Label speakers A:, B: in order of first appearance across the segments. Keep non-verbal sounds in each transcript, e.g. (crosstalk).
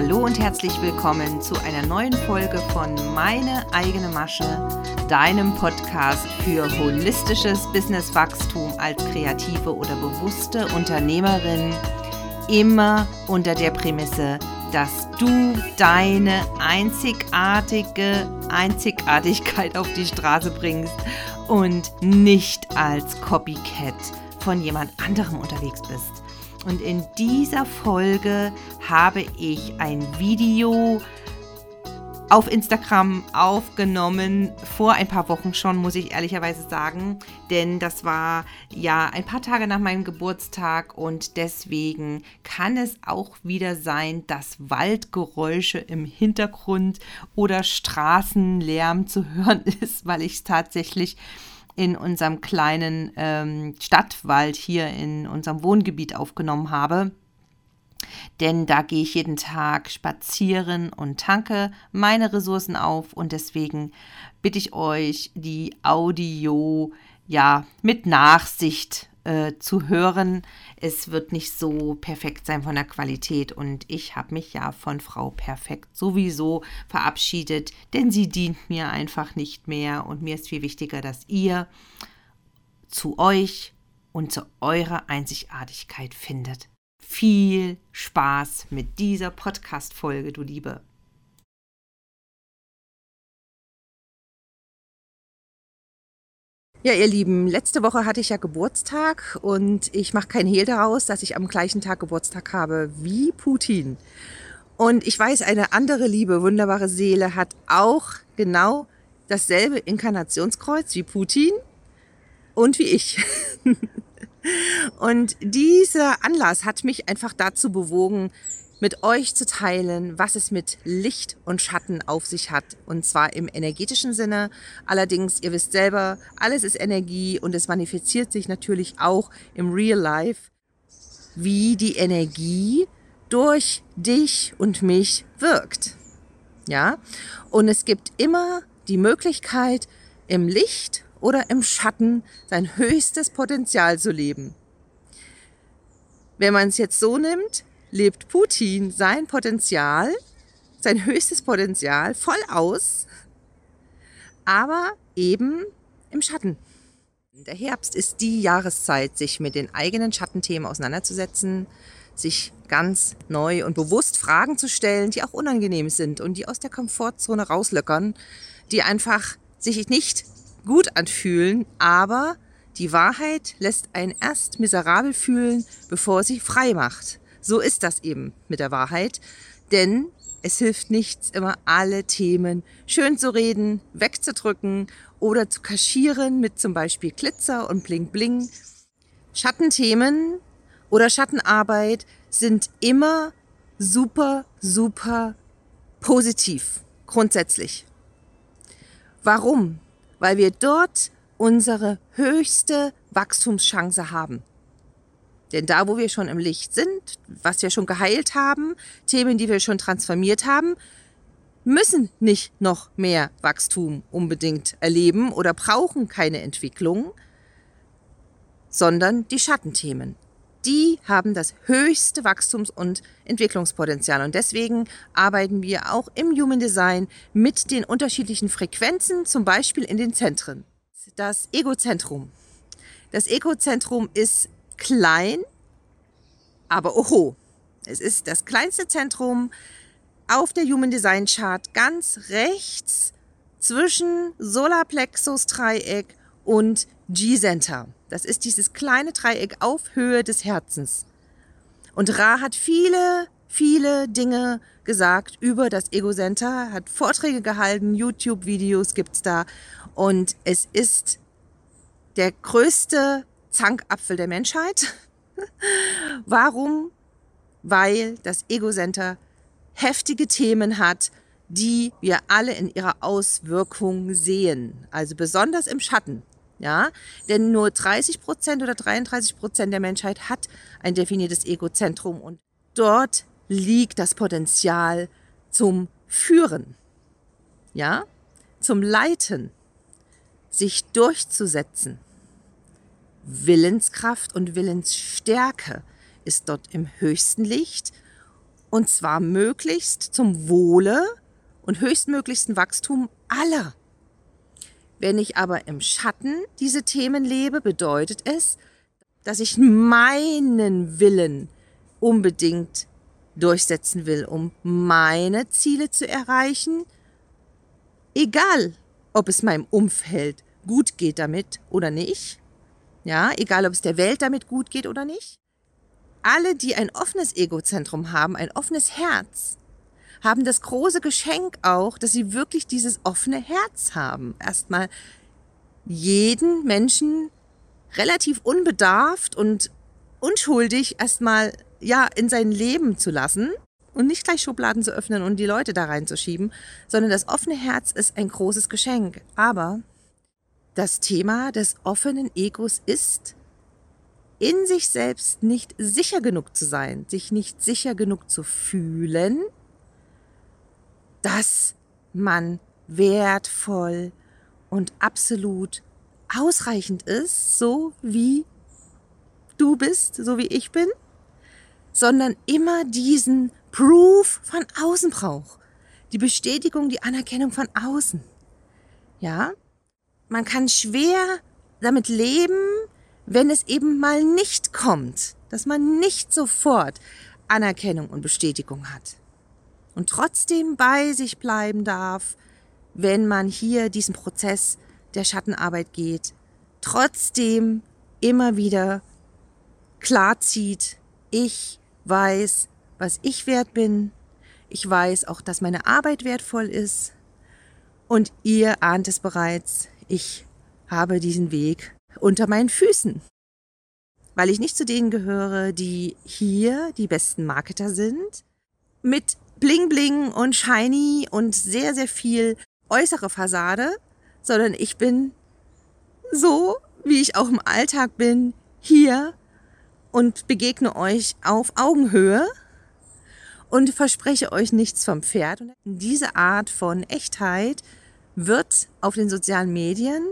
A: Hallo und herzlich willkommen zu einer neuen Folge von Meine eigene Masche, deinem Podcast für holistisches Businesswachstum als kreative oder bewusste Unternehmerin. Immer unter der Prämisse, dass du deine einzigartige Einzigartigkeit auf die Straße bringst und nicht als Copycat von jemand anderem unterwegs bist. Und in dieser Folge habe ich ein Video auf Instagram aufgenommen, vor ein paar Wochen schon, muss ich ehrlicherweise sagen. Denn das war ja ein paar Tage nach meinem Geburtstag und deswegen kann es auch wieder sein, dass Waldgeräusche im Hintergrund oder Straßenlärm zu (laughs) hören ist, weil ich es tatsächlich in unserem kleinen ähm, Stadtwald hier in unserem Wohngebiet aufgenommen habe. Denn da gehe ich jeden Tag spazieren und tanke meine Ressourcen auf und deswegen bitte ich euch, die Audio ja mit Nachsicht äh, zu hören. Es wird nicht so perfekt sein von der Qualität und ich habe mich ja von Frau Perfekt sowieso verabschiedet, denn sie dient mir einfach nicht mehr und mir ist viel wichtiger, dass ihr zu euch und zu eurer Einzigartigkeit findet. Viel Spaß mit dieser Podcast-Folge, du Liebe. Ja, ihr Lieben, letzte Woche hatte ich ja Geburtstag und ich mache kein Hehl daraus, dass ich am gleichen Tag Geburtstag habe wie Putin. Und ich weiß, eine andere liebe, wunderbare Seele hat auch genau dasselbe Inkarnationskreuz wie Putin und wie ich. (laughs) und dieser Anlass hat mich einfach dazu bewogen, mit euch zu teilen, was es mit Licht und Schatten auf sich hat. Und zwar im energetischen Sinne. Allerdings, ihr wisst selber, alles ist Energie und es manifestiert sich natürlich auch im Real Life, wie die Energie durch dich und mich wirkt. Ja? Und es gibt immer die Möglichkeit, im Licht oder im Schatten sein höchstes Potenzial zu leben. Wenn man es jetzt so nimmt, lebt Putin sein Potenzial, sein höchstes Potenzial voll aus, aber eben im Schatten. Der Herbst ist die Jahreszeit, sich mit den eigenen Schattenthemen auseinanderzusetzen, sich ganz neu und bewusst Fragen zu stellen, die auch unangenehm sind und die aus der Komfortzone rauslöckern, die einfach sich nicht gut anfühlen, aber die Wahrheit lässt einen erst miserabel fühlen, bevor sie frei macht. So ist das eben mit der Wahrheit. Denn es hilft nichts, immer alle Themen schön zu reden, wegzudrücken oder zu kaschieren mit zum Beispiel Glitzer und Bling Bling. Schattenthemen oder Schattenarbeit sind immer super, super positiv, grundsätzlich. Warum? Weil wir dort unsere höchste Wachstumschance haben. Denn da, wo wir schon im Licht sind, was wir schon geheilt haben, Themen, die wir schon transformiert haben, müssen nicht noch mehr Wachstum unbedingt erleben oder brauchen keine Entwicklung, sondern die Schattenthemen. Die haben das höchste Wachstums- und Entwicklungspotenzial. Und deswegen arbeiten wir auch im Human Design mit den unterschiedlichen Frequenzen, zum Beispiel in den Zentren. Das Egozentrum. Das Egozentrum ist klein, aber oho. Es ist das kleinste Zentrum auf der Human Design Chart ganz rechts zwischen Solarplexus Dreieck und G-Center. Das ist dieses kleine Dreieck auf Höhe des Herzens. Und Ra hat viele, viele Dinge gesagt über das Ego-Center, hat Vorträge gehalten, YouTube-Videos gibt's da. Und es ist der größte Zankapfel der Menschheit. (laughs) Warum? Weil das Ego-Center heftige Themen hat, die wir alle in ihrer Auswirkung sehen. Also besonders im Schatten. Ja, denn nur 30 Prozent oder 33 Prozent der Menschheit hat ein definiertes Egozentrum und dort liegt das Potenzial zum Führen. Ja, zum Leiten, sich durchzusetzen. Willenskraft und Willensstärke ist dort im höchsten Licht. Und zwar möglichst zum Wohle und höchstmöglichsten Wachstum aller. Wenn ich aber im Schatten diese Themen lebe, bedeutet es, dass ich meinen Willen unbedingt durchsetzen will, um meine Ziele zu erreichen, egal ob es meinem Umfeld gut geht damit oder nicht, ja, egal ob es der Welt damit gut geht oder nicht. Alle, die ein offenes Egozentrum haben, ein offenes Herz, haben das große Geschenk auch, dass sie wirklich dieses offene Herz haben. Erstmal jeden Menschen relativ unbedarft und unschuldig erstmal ja in sein Leben zu lassen und nicht gleich Schubladen zu öffnen und die Leute da reinzuschieben, sondern das offene Herz ist ein großes Geschenk. Aber das Thema des offenen Egos ist, in sich selbst nicht sicher genug zu sein, sich nicht sicher genug zu fühlen, dass man wertvoll und absolut ausreichend ist, so wie du bist, so wie ich bin, sondern immer diesen Proof von außen braucht. Die Bestätigung, die Anerkennung von außen. Ja? Man kann schwer damit leben, wenn es eben mal nicht kommt, dass man nicht sofort Anerkennung und Bestätigung hat. Und trotzdem bei sich bleiben darf, wenn man hier diesen Prozess der Schattenarbeit geht, trotzdem immer wieder klar zieht, ich weiß, was ich wert bin. Ich weiß auch, dass meine Arbeit wertvoll ist. Und ihr ahnt es bereits, ich habe diesen Weg unter meinen Füßen. Weil ich nicht zu denen gehöre, die hier die besten Marketer sind, mit Bling Bling und Shiny und sehr, sehr viel äußere Fassade, sondern ich bin so, wie ich auch im Alltag bin, hier und begegne euch auf Augenhöhe und verspreche euch nichts vom Pferd. Und diese Art von Echtheit wird auf den sozialen Medien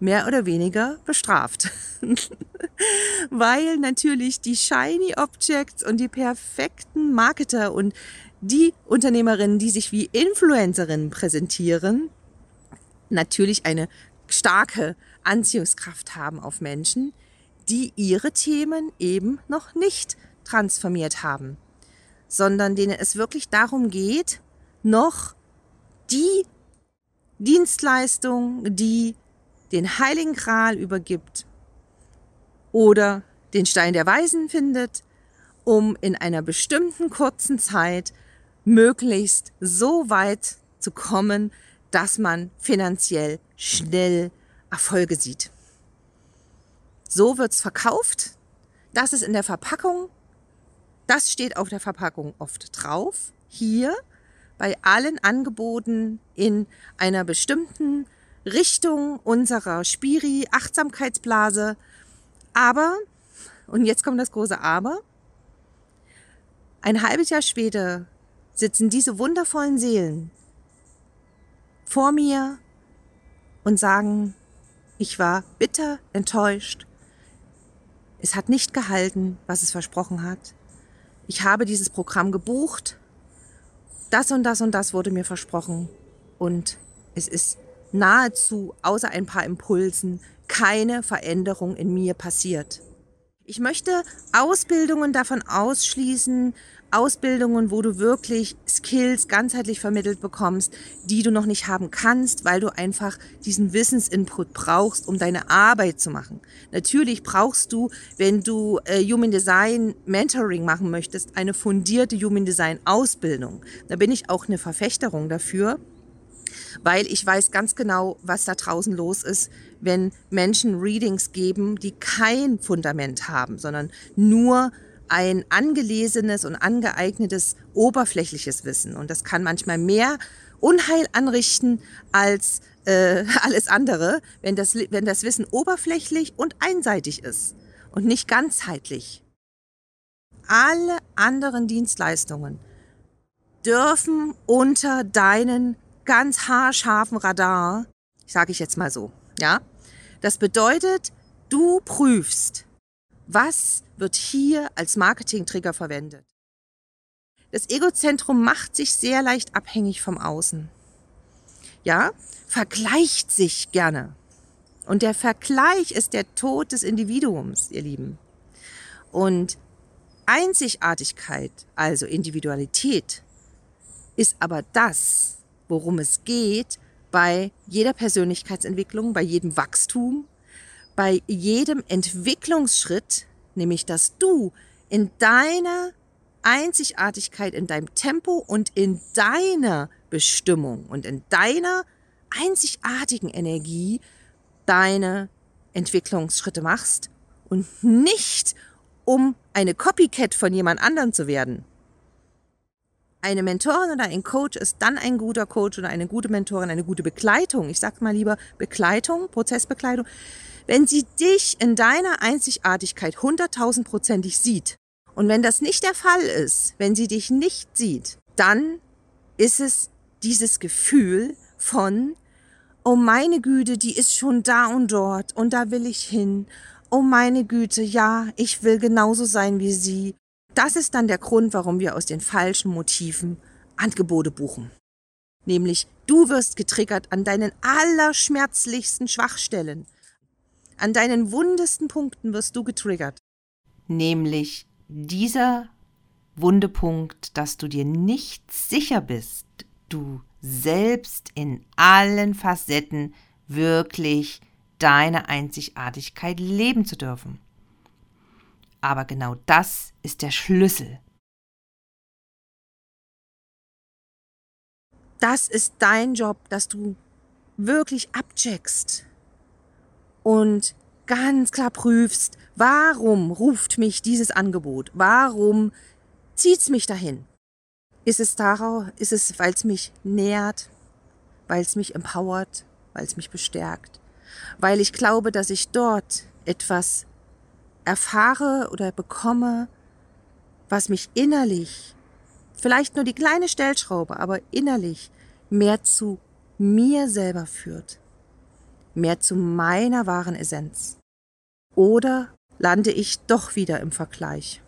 A: mehr oder weniger bestraft. (laughs) Weil natürlich die Shiny Objects und die perfekten Marketer und die Unternehmerinnen, die sich wie Influencerinnen präsentieren, natürlich eine starke Anziehungskraft haben auf Menschen, die ihre Themen eben noch nicht transformiert haben, sondern denen es wirklich darum geht, noch die Dienstleistung, die den Heiligen Gral übergibt oder den Stein der Weisen findet, um in einer bestimmten kurzen Zeit möglichst so weit zu kommen, dass man finanziell schnell Erfolge sieht. So wird's verkauft. Das ist in der Verpackung. Das steht auf der Verpackung oft drauf. Hier bei allen Angeboten in einer bestimmten Richtung unserer Spiri-Achtsamkeitsblase. Aber, und jetzt kommt das große Aber, ein halbes Jahr später sitzen diese wundervollen Seelen vor mir und sagen, ich war bitter enttäuscht. Es hat nicht gehalten, was es versprochen hat. Ich habe dieses Programm gebucht. Das und das und das wurde mir versprochen. Und es ist nahezu, außer ein paar Impulsen, keine Veränderung in mir passiert. Ich möchte Ausbildungen davon ausschließen, Ausbildungen, wo du wirklich Skills ganzheitlich vermittelt bekommst, die du noch nicht haben kannst, weil du einfach diesen Wissensinput brauchst, um deine Arbeit zu machen. Natürlich brauchst du, wenn du äh, Human Design Mentoring machen möchtest, eine fundierte Human Design Ausbildung. Da bin ich auch eine Verfechterung dafür weil ich weiß ganz genau, was da draußen los ist, wenn Menschen Readings geben, die kein Fundament haben, sondern nur ein angelesenes und angeeignetes oberflächliches Wissen. Und das kann manchmal mehr Unheil anrichten als äh, (laughs) alles andere, wenn das, wenn das Wissen oberflächlich und einseitig ist und nicht ganzheitlich. Alle anderen Dienstleistungen dürfen unter deinen ganz haarscharfen Radar, sage ich jetzt mal so, ja. Das bedeutet, du prüfst, was wird hier als Marketing-Trigger verwendet. Das Egozentrum macht sich sehr leicht abhängig vom Außen. Ja, vergleicht sich gerne. Und der Vergleich ist der Tod des Individuums, ihr Lieben. Und Einzigartigkeit, also Individualität, ist aber das, worum es geht bei jeder Persönlichkeitsentwicklung, bei jedem Wachstum, bei jedem Entwicklungsschritt, nämlich dass du in deiner Einzigartigkeit, in deinem Tempo und in deiner Bestimmung und in deiner einzigartigen Energie deine Entwicklungsschritte machst und nicht um eine Copycat von jemand anderem zu werden. Eine Mentorin oder ein Coach ist dann ein guter Coach oder eine gute Mentorin, eine gute Begleitung. Ich sage mal lieber Begleitung, Prozessbegleitung. Wenn sie dich in deiner Einzigartigkeit hunderttausendprozentig sieht und wenn das nicht der Fall ist, wenn sie dich nicht sieht, dann ist es dieses Gefühl von, oh meine Güte, die ist schon da und dort und da will ich hin. Oh meine Güte, ja, ich will genauso sein wie sie. Das ist dann der Grund, warum wir aus den falschen Motiven Angebote buchen. Nämlich, du wirst getriggert an deinen allerschmerzlichsten Schwachstellen. An deinen wundesten Punkten wirst du getriggert.
B: Nämlich dieser Wundepunkt, dass du dir nicht sicher bist, du selbst in allen Facetten wirklich deine Einzigartigkeit leben zu dürfen. Aber genau das ist der Schlüssel.
A: Das ist dein Job, dass du wirklich abcheckst und ganz klar prüfst, warum ruft mich dieses Angebot? Warum zieht es mich dahin? Ist es darauf, ist es, weil es mich nährt, weil es mich empowert, weil es mich bestärkt, weil ich glaube, dass ich dort etwas erfahre oder bekomme, was mich innerlich, vielleicht nur die kleine Stellschraube, aber innerlich mehr zu mir selber führt, mehr zu meiner wahren Essenz. Oder lande ich doch wieder im Vergleich?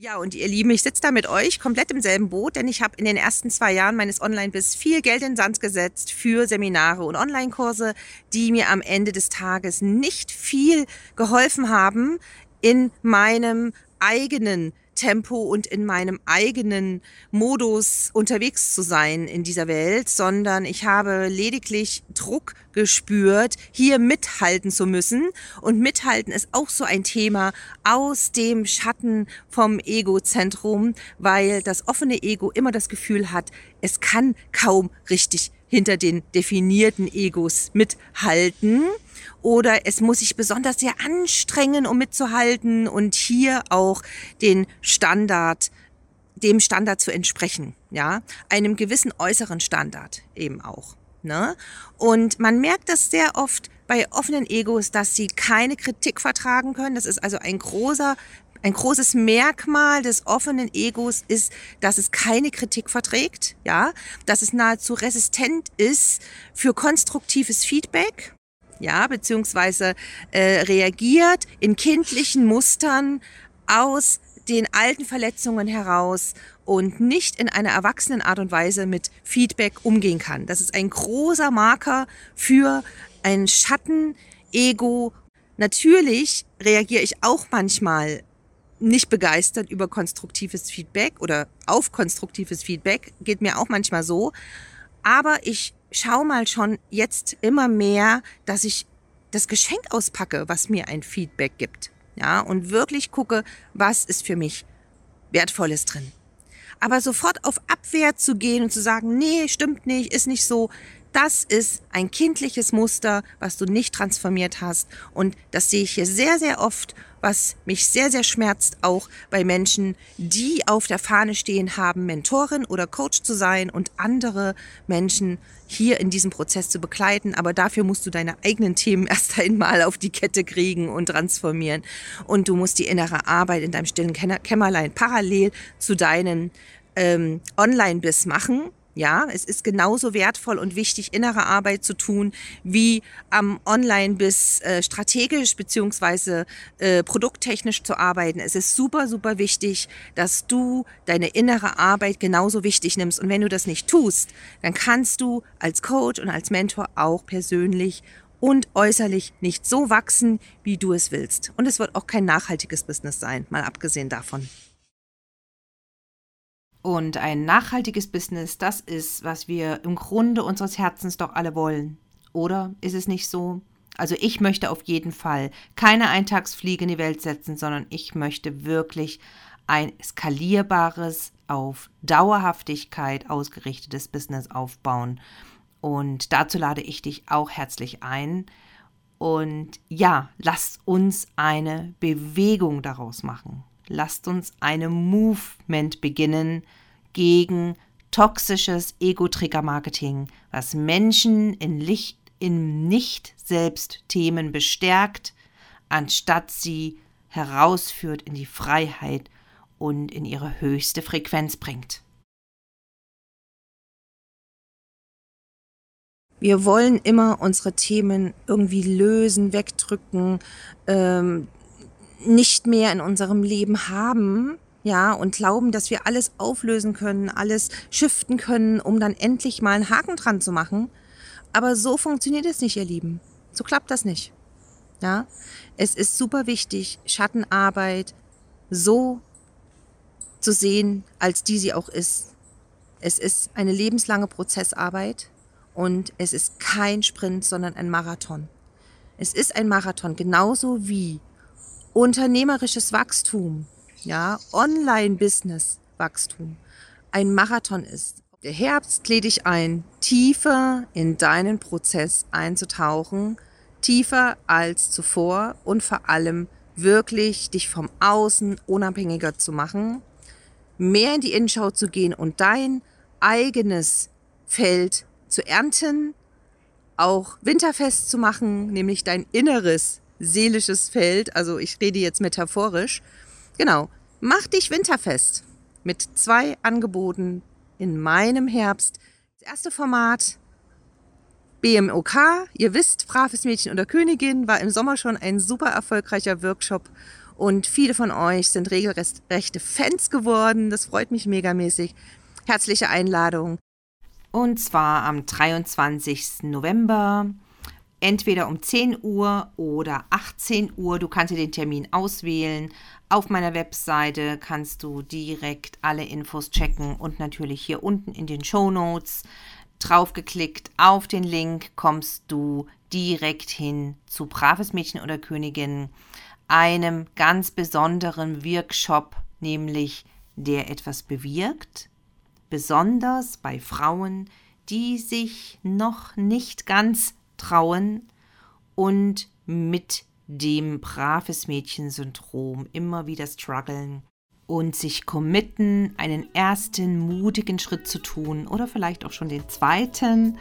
A: Ja, und ihr Lieben, ich sitze da mit euch komplett im selben Boot, denn ich habe in den ersten zwei Jahren meines Online-Biss viel Geld in den Sand gesetzt für Seminare und Online-Kurse, die mir am Ende des Tages nicht viel geholfen haben in meinem eigenen Tempo und in meinem eigenen Modus unterwegs zu sein in dieser Welt, sondern ich habe lediglich Druck gespürt, hier mithalten zu müssen. Und mithalten ist auch so ein Thema aus dem Schatten vom Egozentrum, weil das offene Ego immer das Gefühl hat, es kann kaum richtig hinter den definierten Egos mithalten oder es muss sich besonders sehr anstrengen, um mitzuhalten und hier auch den Standard, dem Standard zu entsprechen, ja, einem gewissen äußeren Standard eben auch. Ne? Und man merkt das sehr oft bei offenen Egos, dass sie keine Kritik vertragen können. Das ist also ein großer ein großes Merkmal des offenen Egos ist, dass es keine Kritik verträgt, ja, dass es nahezu resistent ist für konstruktives Feedback ja, beziehungsweise äh, reagiert in kindlichen Mustern aus den alten Verletzungen heraus und nicht in einer erwachsenen Art und Weise mit Feedback umgehen kann. Das ist ein großer Marker für ein Schatten-Ego. Natürlich reagiere ich auch manchmal nicht begeistert über konstruktives Feedback oder auf konstruktives Feedback. Geht mir auch manchmal so. Aber ich schau mal schon jetzt immer mehr, dass ich das Geschenk auspacke, was mir ein Feedback gibt. Ja, und wirklich gucke, was ist für mich Wertvolles drin. Aber sofort auf Abwehr zu gehen und zu sagen, nee, stimmt nicht, ist nicht so, das ist ein kindliches Muster, was du nicht transformiert hast. Und das sehe ich hier sehr, sehr oft, was mich sehr, sehr schmerzt, auch bei Menschen, die auf der Fahne stehen haben, Mentorin oder Coach zu sein und andere Menschen hier in diesem Prozess zu begleiten. Aber dafür musst du deine eigenen Themen (laughs) erst einmal auf die Kette kriegen und transformieren. Und du musst die innere Arbeit in deinem stillen Kämmerlein parallel zu deinem ähm, Online-Biss machen Ja, es ist genauso wertvoll und wichtig, innere Arbeit zu tun, wie am Online bis äh, strategisch beziehungsweise äh, produkttechnisch zu arbeiten. Es ist super, super wichtig, dass du deine innere Arbeit genauso wichtig nimmst. Und wenn du das nicht tust, dann kannst du als Coach und als Mentor auch persönlich und äußerlich nicht so wachsen, wie du es willst. Und es wird auch kein nachhaltiges Business sein, mal abgesehen davon.
B: Und ein nachhaltiges Business, das ist, was wir im Grunde unseres Herzens doch alle wollen. Oder ist es nicht so? Also ich möchte auf jeden Fall keine Eintagsfliege in die Welt setzen, sondern ich möchte wirklich ein skalierbares, auf Dauerhaftigkeit ausgerichtetes Business aufbauen. Und dazu lade ich dich auch herzlich ein. Und ja, lasst uns eine Bewegung daraus machen lasst uns eine Movement beginnen gegen toxisches Ego-Trigger-Marketing, was Menschen in, Licht, in Nicht-Selbst-Themen bestärkt, anstatt sie herausführt in die Freiheit und in ihre höchste Frequenz bringt.
A: Wir wollen immer unsere Themen irgendwie lösen, wegdrücken, ähm, nicht mehr in unserem Leben haben, ja, und glauben, dass wir alles auflösen können, alles shiften können, um dann endlich mal einen Haken dran zu machen. Aber so funktioniert es nicht, ihr Lieben. So klappt das nicht. Ja, es ist super wichtig, Schattenarbeit so zu sehen, als die sie auch ist. Es ist eine lebenslange Prozessarbeit und es ist kein Sprint, sondern ein Marathon. Es ist ein Marathon, genauso wie unternehmerisches Wachstum, ja, Online-Business-Wachstum ein Marathon ist. Der Herbst lädt dich ein, tiefer in deinen Prozess einzutauchen, tiefer als zuvor und vor allem wirklich dich vom Außen unabhängiger zu machen, mehr in die Innenschau zu gehen und dein eigenes Feld zu ernten, auch winterfest zu machen, nämlich dein inneres seelisches Feld, also ich rede jetzt metaphorisch. Genau, mach dich winterfest mit zwei Angeboten in meinem Herbst. Das erste Format BMOK, ihr wisst, braves Mädchen oder Königin, war im Sommer schon ein super erfolgreicher Workshop und viele von euch sind regelrechte Fans geworden. Das freut mich megamäßig. Herzliche Einladung.
B: Und zwar am 23. November entweder um 10 Uhr oder 18 Uhr. Du kannst dir den Termin auswählen. Auf meiner Webseite kannst du direkt alle Infos checken und natürlich hier unten in den Show Notes draufgeklickt auf den Link kommst du direkt hin zu Braves Mädchen oder Königin, einem ganz besonderen Workshop, nämlich der etwas bewirkt, besonders bei Frauen, die sich noch nicht ganz trauen und mit dem braves Mädchen-Syndrom immer wieder strugglen und sich committen, einen ersten mutigen Schritt zu tun oder vielleicht auch schon den zweiten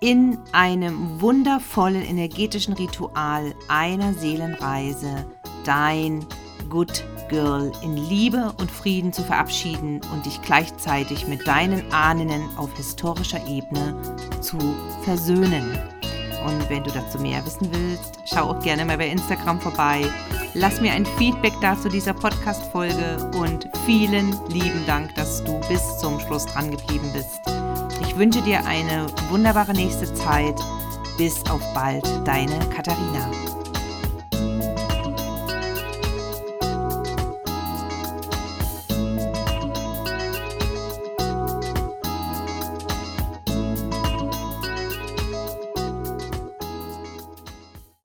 B: in einem wundervollen energetischen Ritual einer Seelenreise dein Good Girl in Liebe und Frieden zu verabschieden und dich gleichzeitig mit deinen Ahnen auf historischer Ebene zu versöhnen. Und wenn du dazu mehr wissen willst, schau auch gerne mal bei Instagram vorbei. Lass mir ein Feedback dazu dieser Podcast-Folge und vielen lieben Dank, dass du bis zum Schluss dran geblieben bist. Ich wünsche dir eine wunderbare nächste Zeit. Bis auf bald, deine Katharina.